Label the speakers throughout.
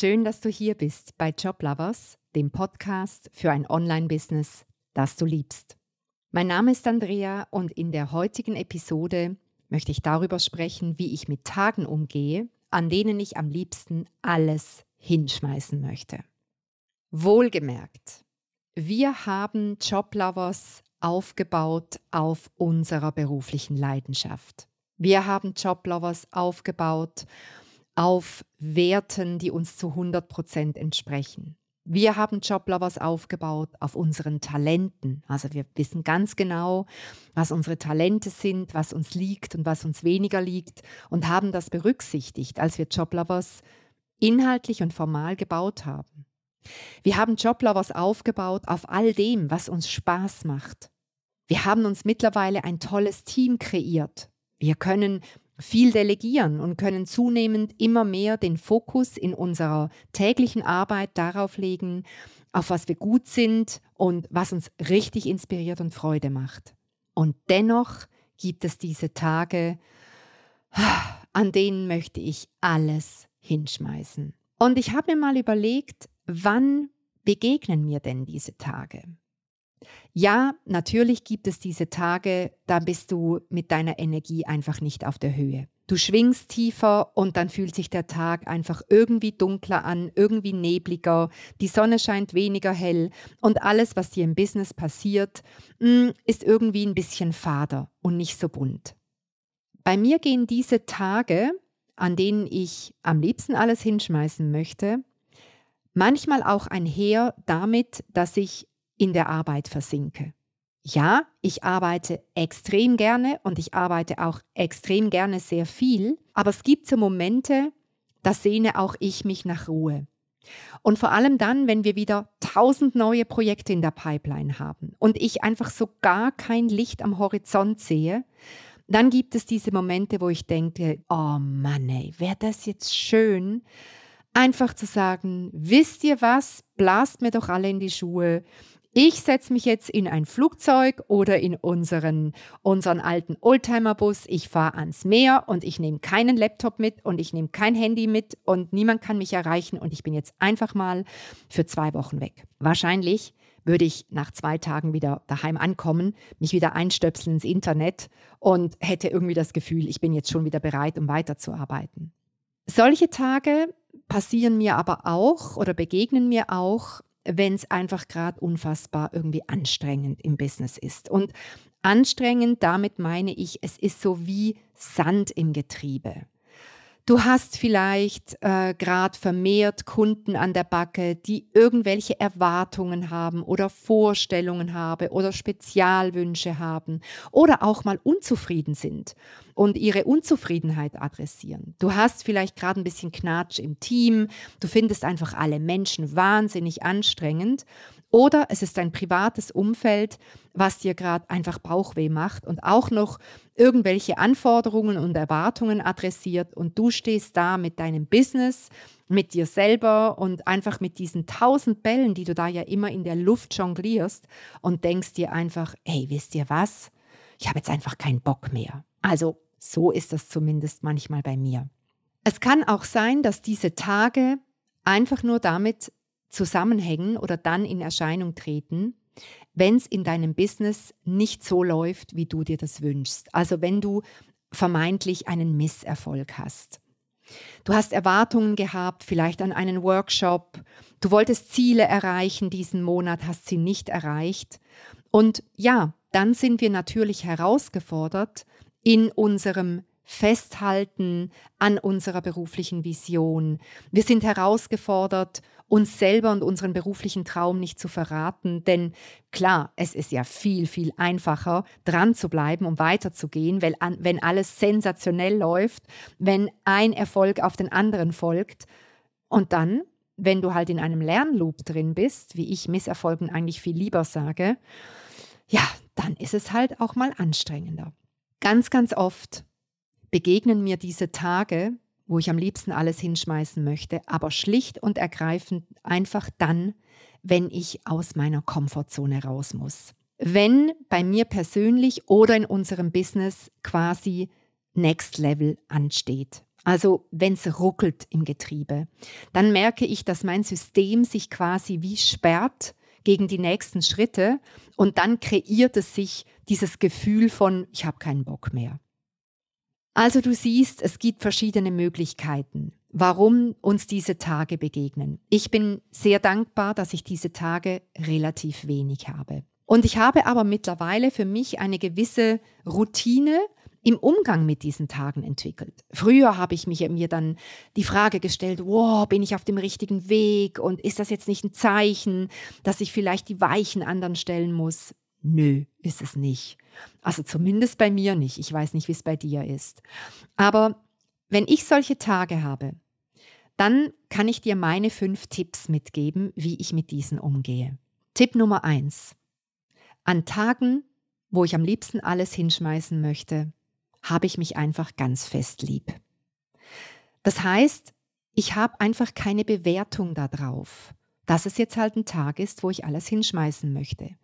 Speaker 1: Schön, dass du hier bist bei Joblovers, dem Podcast für ein Online-Business, das du liebst. Mein Name ist Andrea und in der heutigen Episode möchte ich darüber sprechen, wie ich mit Tagen umgehe, an denen ich am liebsten alles hinschmeißen möchte. Wohlgemerkt, wir haben Joblovers aufgebaut auf unserer beruflichen Leidenschaft. Wir haben Joblovers aufgebaut auf Werten, die uns zu 100 Prozent entsprechen. Wir haben Joblovers aufgebaut auf unseren Talenten. Also wir wissen ganz genau, was unsere Talente sind, was uns liegt und was uns weniger liegt und haben das berücksichtigt, als wir Joblovers inhaltlich und formal gebaut haben. Wir haben Joblovers aufgebaut auf all dem, was uns Spaß macht. Wir haben uns mittlerweile ein tolles Team kreiert. Wir können viel delegieren und können zunehmend immer mehr den Fokus in unserer täglichen Arbeit darauf legen, auf was wir gut sind und was uns richtig inspiriert und Freude macht. Und dennoch gibt es diese Tage, an denen möchte ich alles hinschmeißen. Und ich habe mir mal überlegt, wann begegnen mir denn diese Tage? Ja, natürlich gibt es diese Tage, da bist du mit deiner Energie einfach nicht auf der Höhe. Du schwingst tiefer und dann fühlt sich der Tag einfach irgendwie dunkler an, irgendwie nebliger, die Sonne scheint weniger hell und alles, was dir im Business passiert, mm, ist irgendwie ein bisschen fader und nicht so bunt. Bei mir gehen diese Tage, an denen ich am liebsten alles hinschmeißen möchte, manchmal auch einher damit, dass ich in der Arbeit versinke. Ja, ich arbeite extrem gerne und ich arbeite auch extrem gerne sehr viel, aber es gibt so Momente, da sehne auch ich mich nach Ruhe. Und vor allem dann, wenn wir wieder tausend neue Projekte in der Pipeline haben und ich einfach so gar kein Licht am Horizont sehe, dann gibt es diese Momente, wo ich denke, oh Mann, ey, wäre das jetzt schön, einfach zu sagen, wisst ihr was, blast mir doch alle in die Schuhe, ich setze mich jetzt in ein Flugzeug oder in unseren, unseren alten Oldtimer-Bus. Ich fahre ans Meer und ich nehme keinen Laptop mit und ich nehme kein Handy mit und niemand kann mich erreichen und ich bin jetzt einfach mal für zwei Wochen weg. Wahrscheinlich würde ich nach zwei Tagen wieder daheim ankommen, mich wieder einstöpseln ins Internet und hätte irgendwie das Gefühl, ich bin jetzt schon wieder bereit, um weiterzuarbeiten. Solche Tage passieren mir aber auch oder begegnen mir auch, wenn es einfach gerade unfassbar irgendwie anstrengend im Business ist. Und anstrengend, damit meine ich, es ist so wie Sand im Getriebe. Du hast vielleicht äh, gerade vermehrt Kunden an der Backe, die irgendwelche Erwartungen haben oder Vorstellungen haben oder Spezialwünsche haben oder auch mal unzufrieden sind und ihre Unzufriedenheit adressieren. Du hast vielleicht gerade ein bisschen Knatsch im Team, du findest einfach alle Menschen wahnsinnig anstrengend oder es ist ein privates Umfeld, was dir gerade einfach Bauchweh macht und auch noch irgendwelche Anforderungen und Erwartungen adressiert und du stehst da mit deinem Business, mit dir selber und einfach mit diesen tausend Bällen, die du da ja immer in der Luft jonglierst und denkst dir einfach, hey, wisst ihr was? Ich habe jetzt einfach keinen Bock mehr. Also so ist das zumindest manchmal bei mir. Es kann auch sein, dass diese Tage einfach nur damit zusammenhängen oder dann in Erscheinung treten, wenn es in deinem Business nicht so läuft, wie du dir das wünschst. Also wenn du vermeintlich einen Misserfolg hast. Du hast Erwartungen gehabt, vielleicht an einen Workshop. Du wolltest Ziele erreichen diesen Monat, hast sie nicht erreicht. Und ja, dann sind wir natürlich herausgefordert, in unserem Festhalten an unserer beruflichen Vision. Wir sind herausgefordert, uns selber und unseren beruflichen Traum nicht zu verraten. Denn klar, es ist ja viel, viel einfacher, dran zu bleiben, um weiterzugehen, weil wenn alles sensationell läuft, wenn ein Erfolg auf den anderen folgt. Und dann, wenn du halt in einem Lernloop drin bist, wie ich Misserfolgen eigentlich viel lieber sage, ja, dann ist es halt auch mal anstrengender. Ganz, ganz oft begegnen mir diese Tage, wo ich am liebsten alles hinschmeißen möchte, aber schlicht und ergreifend einfach dann, wenn ich aus meiner Komfortzone raus muss. Wenn bei mir persönlich oder in unserem Business quasi Next Level ansteht. also wenn es ruckelt im Getriebe, dann merke ich, dass mein System sich quasi wie sperrt gegen die nächsten Schritte und dann kreiert es sich dieses Gefühl von, ich habe keinen Bock mehr. Also du siehst, es gibt verschiedene Möglichkeiten, warum uns diese Tage begegnen. Ich bin sehr dankbar, dass ich diese Tage relativ wenig habe. Und ich habe aber mittlerweile für mich eine gewisse Routine im Umgang mit diesen Tagen entwickelt. Früher habe ich mich mir dann die Frage gestellt, wow, bin ich auf dem richtigen Weg und ist das jetzt nicht ein Zeichen, dass ich vielleicht die Weichen anderen stellen muss? Nö, ist es nicht. Also zumindest bei mir nicht. Ich weiß nicht, wie es bei dir ist. Aber wenn ich solche Tage habe, dann kann ich dir meine fünf Tipps mitgeben, wie ich mit diesen umgehe. Tipp Nummer eins. An Tagen, wo ich am liebsten alles hinschmeißen möchte, habe ich mich einfach ganz fest lieb. Das heißt, ich habe einfach keine Bewertung darauf, dass es jetzt halt ein Tag ist, wo ich alles hinschmeißen möchte.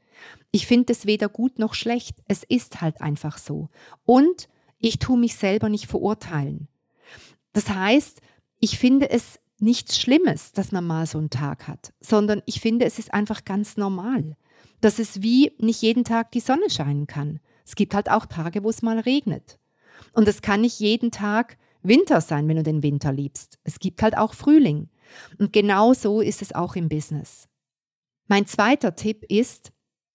Speaker 1: Ich finde es weder gut noch schlecht, es ist halt einfach so. Und ich tue mich selber nicht verurteilen. Das heißt, ich finde es nichts Schlimmes, dass man mal so einen Tag hat, sondern ich finde, es ist einfach ganz normal. Dass es wie nicht jeden Tag die Sonne scheinen kann. Es gibt halt auch Tage, wo es mal regnet. Und es kann nicht jeden Tag Winter sein, wenn du den Winter liebst. Es gibt halt auch Frühling. Und genau so ist es auch im Business. Mein zweiter Tipp ist,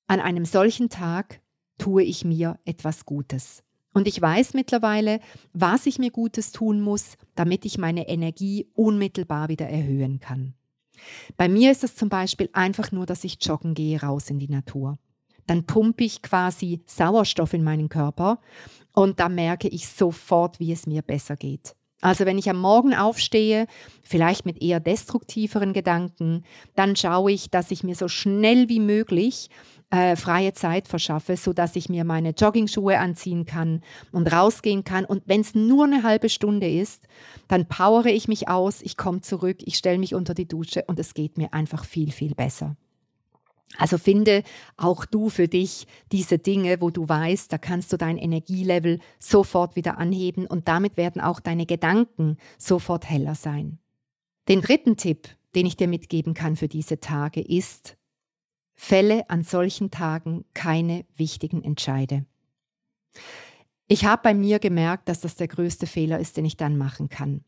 Speaker 1: an einem solchen Tag tue ich mir etwas Gutes. Und ich weiß mittlerweile, was ich mir Gutes tun muss, damit ich meine Energie unmittelbar wieder erhöhen kann. Bei mir ist es zum Beispiel einfach nur, dass ich joggen gehe raus in die Natur. Dann pumpe ich quasi Sauerstoff in meinen Körper und da merke ich sofort, wie es mir besser geht. Also wenn ich am Morgen aufstehe, vielleicht mit eher destruktiveren Gedanken, dann schaue ich, dass ich mir so schnell wie möglich äh, freie Zeit verschaffe, sodass ich mir meine Joggingschuhe anziehen kann und rausgehen kann. Und wenn es nur eine halbe Stunde ist, dann powere ich mich aus, ich komme zurück, ich stelle mich unter die Dusche und es geht mir einfach viel, viel besser. Also finde auch du für dich diese Dinge, wo du weißt, da kannst du dein Energielevel sofort wieder anheben und damit werden auch deine Gedanken sofort heller sein. Den dritten Tipp, den ich dir mitgeben kann für diese Tage, ist, fälle an solchen Tagen keine wichtigen Entscheide. Ich habe bei mir gemerkt, dass das der größte Fehler ist, den ich dann machen kann.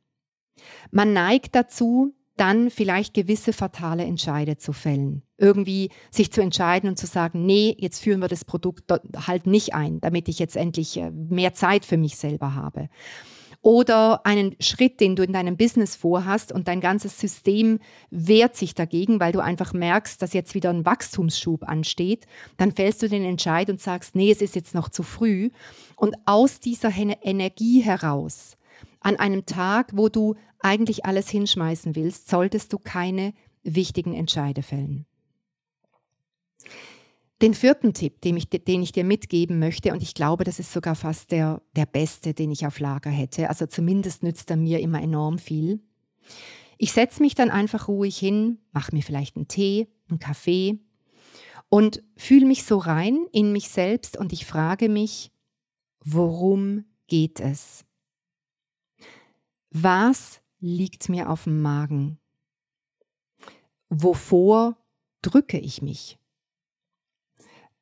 Speaker 1: Man neigt dazu, dann vielleicht gewisse fatale Entscheide zu fällen. Irgendwie sich zu entscheiden und zu sagen, nee, jetzt führen wir das Produkt halt nicht ein, damit ich jetzt endlich äh, mehr Zeit für mich selber habe. Oder einen Schritt, den du in deinem Business vorhast und dein ganzes System wehrt sich dagegen, weil du einfach merkst, dass jetzt wieder ein Wachstumsschub ansteht, dann fällst du den Entscheid und sagst, nee, es ist jetzt noch zu früh. Und aus dieser Energie heraus, an einem Tag, wo du eigentlich alles hinschmeißen willst, solltest du keine wichtigen Entscheide fällen. Den vierten Tipp, den ich, den ich, dir mitgeben möchte, und ich glaube, das ist sogar fast der, der beste, den ich auf Lager hätte, also zumindest nützt er mir immer enorm viel. Ich setze mich dann einfach ruhig hin, mache mir vielleicht einen Tee, einen Kaffee und fühle mich so rein in mich selbst und ich frage mich, worum geht es? Was liegt mir auf dem Magen? Wovor drücke ich mich?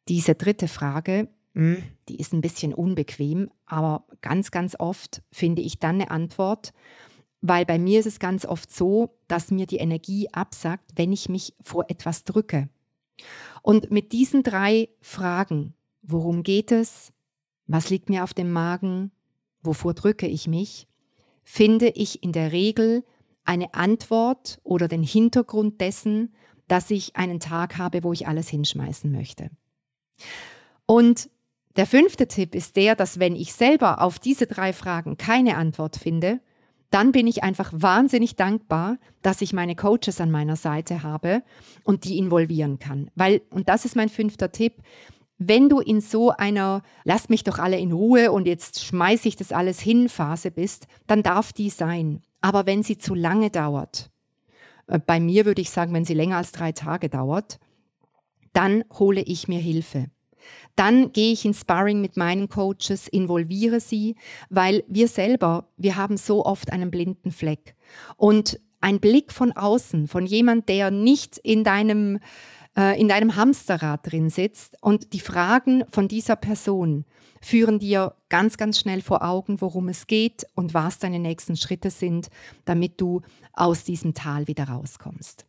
Speaker 1: Diese dritte Frage, hm, die ist ein bisschen unbequem, aber ganz, ganz oft finde ich dann eine Antwort, weil bei mir ist es ganz oft so, dass mir die Energie absagt, wenn ich mich vor etwas drücke. Und mit diesen drei Fragen, worum geht es? Was liegt mir auf dem Magen? Wovor drücke ich mich? Finde ich in der Regel eine Antwort oder den Hintergrund dessen, dass ich einen Tag habe, wo ich alles hinschmeißen möchte. Und der fünfte Tipp ist der, dass wenn ich selber auf diese drei Fragen keine Antwort finde, dann bin ich einfach wahnsinnig dankbar, dass ich meine Coaches an meiner Seite habe und die involvieren kann. Weil, und das ist mein fünfter Tipp, wenn du in so einer Lass mich doch alle in Ruhe und jetzt schmeiße ich das alles hin Phase bist, dann darf die sein. Aber wenn sie zu lange dauert, äh, bei mir würde ich sagen, wenn sie länger als drei Tage dauert, dann hole ich mir Hilfe. Dann gehe ich ins Sparring mit meinen Coaches, involviere sie, weil wir selber, wir haben so oft einen blinden Fleck. Und ein Blick von außen, von jemand, der nicht in deinem, äh, in deinem Hamsterrad drin sitzt und die Fragen von dieser Person führen dir ganz, ganz schnell vor Augen, worum es geht und was deine nächsten Schritte sind, damit du aus diesem Tal wieder rauskommst.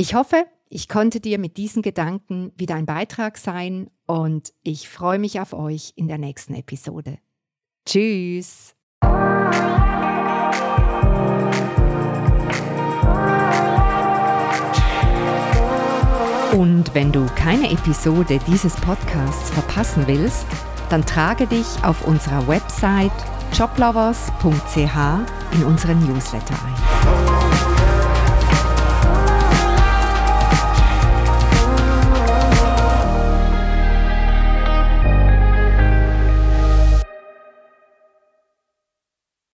Speaker 1: Ich hoffe, ich konnte dir mit diesen Gedanken wieder ein Beitrag sein und ich freue mich auf euch in der nächsten Episode. Tschüss! Und wenn du keine Episode dieses Podcasts verpassen willst, dann trage dich auf unserer Website joblovers.ch in unseren Newsletter ein.